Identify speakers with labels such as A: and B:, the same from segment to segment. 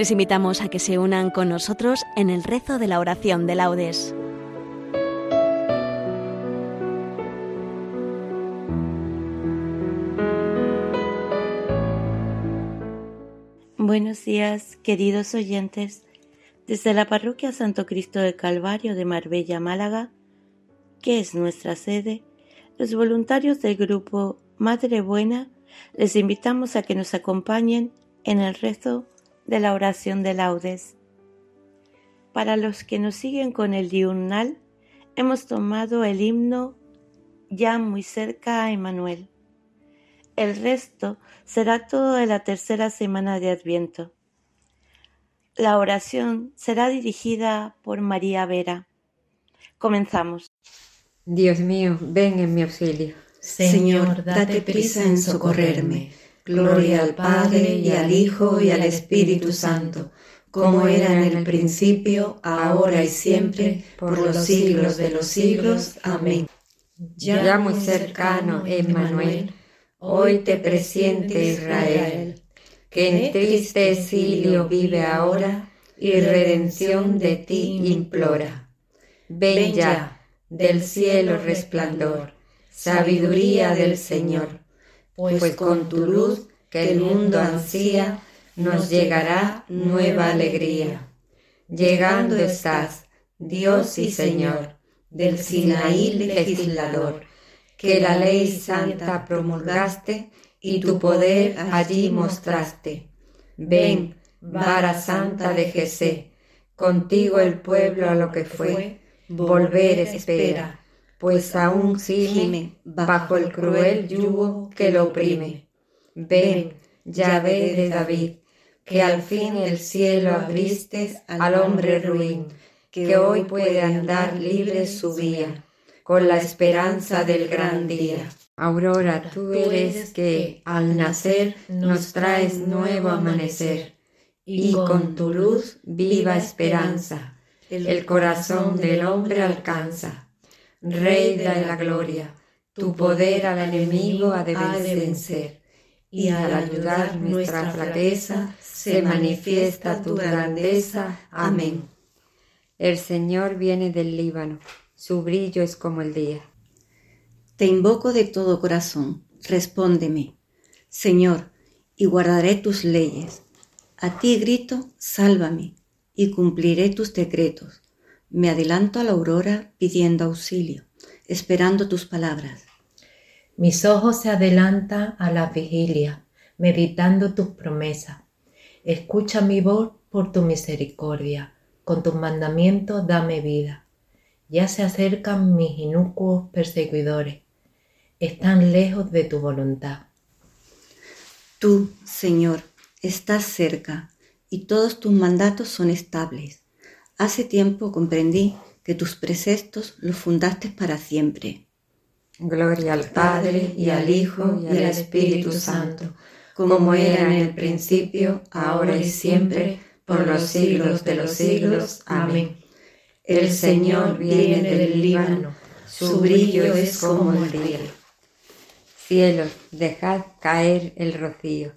A: Les invitamos a que se unan con nosotros en el rezo de la oración de laudes.
B: Buenos días, queridos oyentes. Desde la parroquia Santo Cristo de Calvario de Marbella, Málaga, que es nuestra sede, los voluntarios del grupo Madre Buena les invitamos a que nos acompañen en el rezo de la oración de laudes. Para los que nos siguen con el diurnal, hemos tomado el himno ya muy cerca a Emanuel. El resto será todo de la tercera semana de Adviento. La oración será dirigida por María Vera. Comenzamos.
C: Dios mío, ven en mi auxilio.
D: Señor, date prisa en socorrerme. Gloria al Padre y al Hijo y al Espíritu Santo, como era en el principio, ahora y siempre, por los siglos de los siglos. Amén.
C: Ya muy cercano, Emmanuel, hoy te presiente Israel, que en triste exilio vive ahora y redención de ti implora. Ven ya, del cielo resplandor, sabiduría del Señor pues con tu luz que el mundo ansía, nos llegará nueva alegría. Llegando estás, Dios y Señor, del Sinaí legislador, que la ley santa promulgaste y tu poder allí mostraste. Ven, vara santa de Jesé, contigo el pueblo a lo que fue, volver espera pues aún gime bajo el cruel yugo que lo oprime. Ven, Yahvé de David, que al fin el cielo abriste al hombre ruin, que hoy puede andar libre su vía, con la esperanza del gran día. Aurora, tú eres que al nacer nos traes nuevo amanecer, y con tu luz viva esperanza, el corazón del hombre alcanza Rey de la gloria, tu poder al enemigo ha de vencer, y al ayudar nuestra flaqueza se manifiesta tu grandeza. Amén. El Señor viene del Líbano, su brillo es como el día.
B: Te invoco de todo corazón, respóndeme, Señor, y guardaré tus leyes. A ti grito, sálvame, y cumpliré tus decretos. Me adelanto a la aurora pidiendo auxilio, esperando tus palabras.
D: Mis ojos se adelantan a la vigilia, meditando tus promesas. Escucha mi voz por tu misericordia, con tus mandamientos dame vida. Ya se acercan mis inocuos perseguidores, están lejos de tu voluntad.
B: Tú, Señor, estás cerca, y todos tus mandatos son estables. Hace tiempo comprendí que tus preceptos los fundaste para siempre.
C: Gloria al Padre y al Hijo y al Espíritu Santo, como era en el principio, ahora y siempre, por los siglos de los siglos. Amén. El Señor viene del Líbano, su brillo es como el día. Cielos, dejad caer el rocío,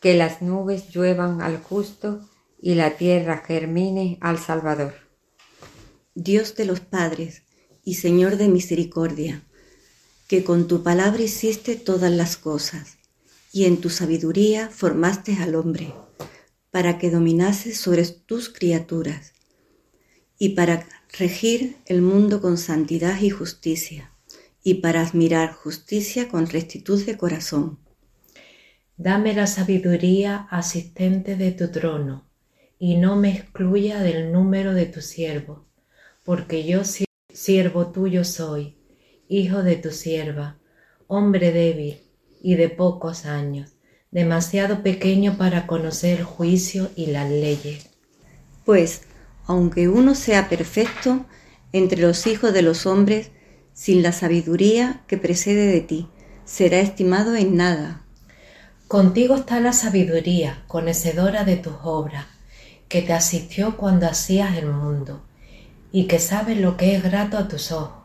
C: que las nubes lluevan al justo y la tierra germine al Salvador.
B: Dios de los padres y Señor de misericordia, que con tu palabra hiciste todas las cosas, y en tu sabiduría formaste al hombre, para que dominase sobre tus criaturas, y para regir el mundo con santidad y justicia, y para admirar justicia con rectitud de corazón.
D: Dame la sabiduría asistente de tu trono y no me excluya del número de tu siervo, porque yo siervo tuyo soy, hijo de tu sierva, hombre débil y de pocos años, demasiado pequeño para conocer el juicio y las leyes.
B: Pues, aunque uno sea perfecto entre los hijos de los hombres, sin la sabiduría que precede de ti, será estimado en nada.
D: Contigo está la sabiduría, conocedora de tus obras que te asistió cuando hacías el mundo y que sabe lo que es grato a tus ojos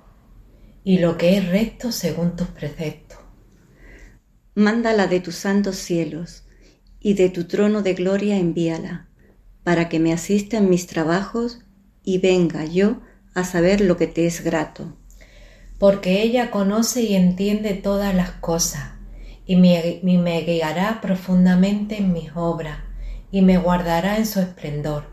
D: y lo que es recto según tus preceptos.
B: Mándala de tus santos cielos y de tu trono de gloria envíala, para que me asista en mis trabajos y venga yo a saber lo que te es grato.
D: Porque ella conoce y entiende todas las cosas, y me, me guiará profundamente en mis obras, y me guardará en su esplendor.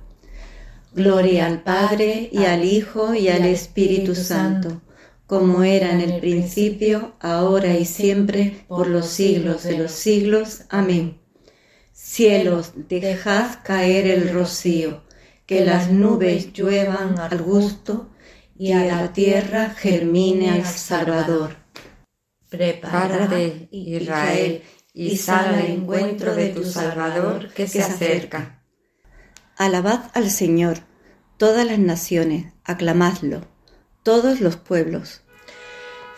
B: Gloria al Padre y al Hijo y al Espíritu Santo, como era en el principio, ahora y siempre, por los siglos de los siglos. Amén. Cielos, dejad caer el rocío, que las nubes lluevan al gusto y a la tierra germine al Salvador.
C: Prepárate, Israel, y sal al encuentro de tu Salvador que se acerca.
B: Alabad al Señor, todas las naciones, aclamadlo, todos los pueblos.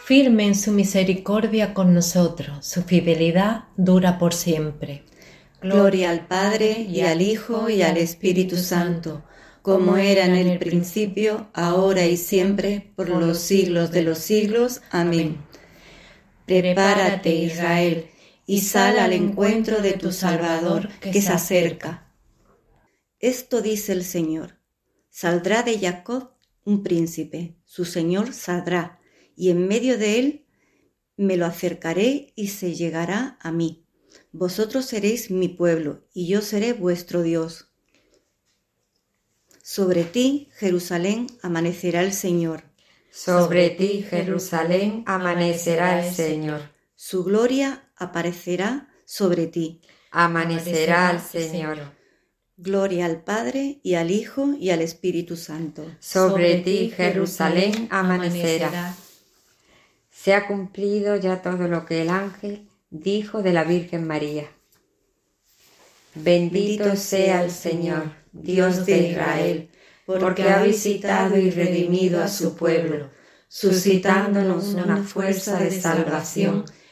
D: Firme en su misericordia con nosotros, su fidelidad dura por siempre.
B: Gloria al Padre y al Hijo y al Espíritu Santo, como era en el principio, ahora y siempre, por los siglos de los siglos. Amén. Prepárate, Israel, y sal al encuentro de tu Salvador que se acerca. Esto dice el Señor. Saldrá de Jacob un príncipe, su Señor saldrá, y en medio de él me lo acercaré y se llegará a mí. Vosotros seréis mi pueblo, y yo seré vuestro Dios. Sobre ti, Jerusalén, amanecerá el Señor.
C: Sobre ti, Jerusalén, amanecerá el Señor.
B: Su gloria aparecerá sobre ti.
C: Amanecerá el Señor.
B: Gloria al Padre y al Hijo y al Espíritu Santo.
C: Sobre ti, Jerusalén, amanecerá. Se ha cumplido ya todo lo que el ángel dijo de la Virgen María. Bendito sea el Señor Dios de Israel, porque ha visitado y redimido a su pueblo, suscitándonos una fuerza de salvación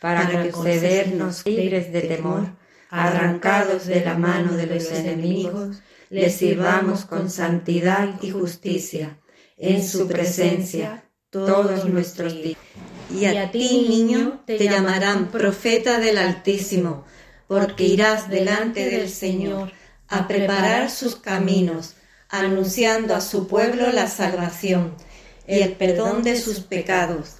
C: para concedernos libres de temor, arrancados de la mano de los enemigos, le sirvamos con santidad y justicia en su presencia todos nuestros días.
B: Y a ti, niño, te llamarán profeta del Altísimo, porque irás delante del Señor a preparar sus caminos, anunciando a su pueblo la salvación y el perdón de sus pecados.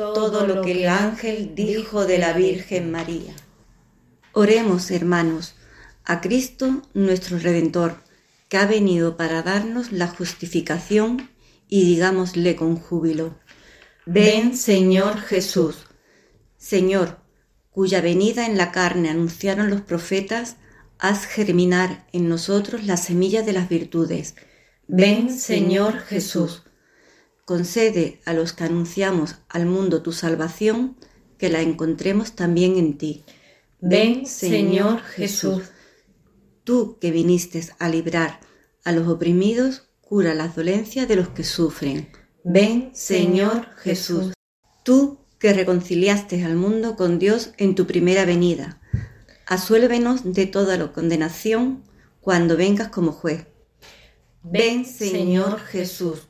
B: todo lo que el ángel dijo de la Virgen María. Oremos, hermanos, a Cristo nuestro Redentor, que ha venido para darnos la justificación y digámosle con júbilo. Ven, Señor Jesús. Señor, cuya venida en la carne anunciaron los profetas, haz germinar en nosotros la semilla de las virtudes. Ven, Señor Jesús. Concede a los que anunciamos al mundo tu salvación, que la encontremos también en ti. Ven, Señor Jesús. Tú que viniste a librar a los oprimidos, cura las dolencias de los que sufren. Ven, Señor Jesús. Tú que reconciliaste al mundo con Dios en tu primera venida Asuélvenos de toda la condenación cuando vengas como juez. Ven, Señor Jesús,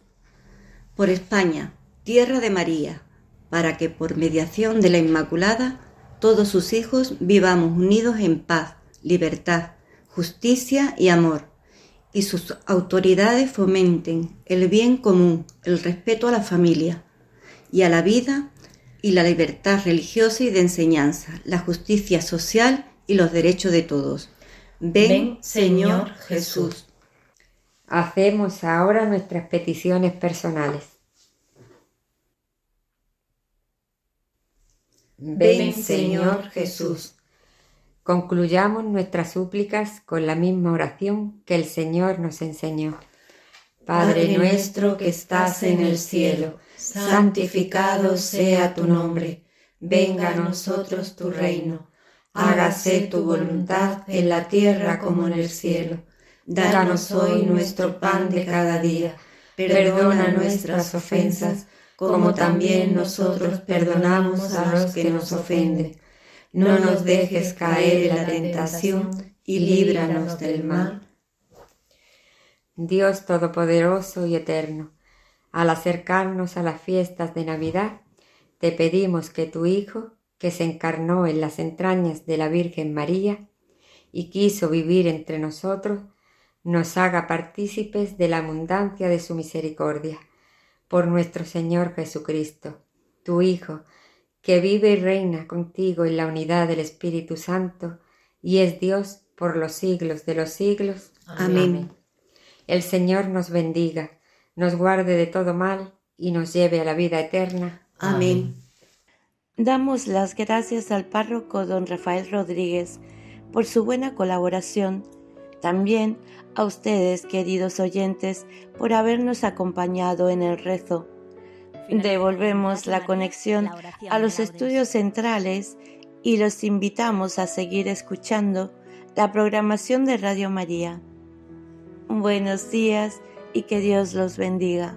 B: por España, tierra de María, para que por mediación de la Inmaculada todos sus hijos vivamos unidos en paz, libertad, justicia y amor, y sus autoridades fomenten el bien común, el respeto a la familia y a la vida y la libertad religiosa y de enseñanza, la justicia social y los derechos de todos.
E: Ven, Señor Jesús.
F: Hacemos ahora nuestras peticiones personales. Ven, Señor Jesús. Concluyamos nuestras súplicas con la misma oración que el Señor nos enseñó. Padre nuestro que estás en el cielo, santificado sea tu nombre, venga a nosotros tu reino, hágase tu voluntad en la tierra como en el cielo. Danos hoy nuestro pan de cada día, perdona nuestras ofensas, como también nosotros perdonamos a los que nos ofenden no nos dejes caer en la tentación y líbranos del mal. Dios Todopoderoso y Eterno, al acercarnos a las fiestas de Navidad, te pedimos que tu Hijo, que se encarnó en las entrañas de la Virgen María y quiso vivir entre nosotros, nos haga partícipes de la abundancia de su misericordia. Por nuestro Señor Jesucristo, tu Hijo, que vive y reina contigo en la unidad del Espíritu Santo, y es Dios por los siglos de los siglos. Amén. El Señor nos bendiga, nos guarde de todo mal y nos lleve a la vida eterna.
E: Amén. Damos las gracias al párroco don Rafael Rodríguez por su buena colaboración, también a ustedes, queridos oyentes, por habernos acompañado en el rezo devolvemos la conexión a los estudios centrales y los invitamos a seguir escuchando la programación de Radio María. Buenos días y que Dios los bendiga.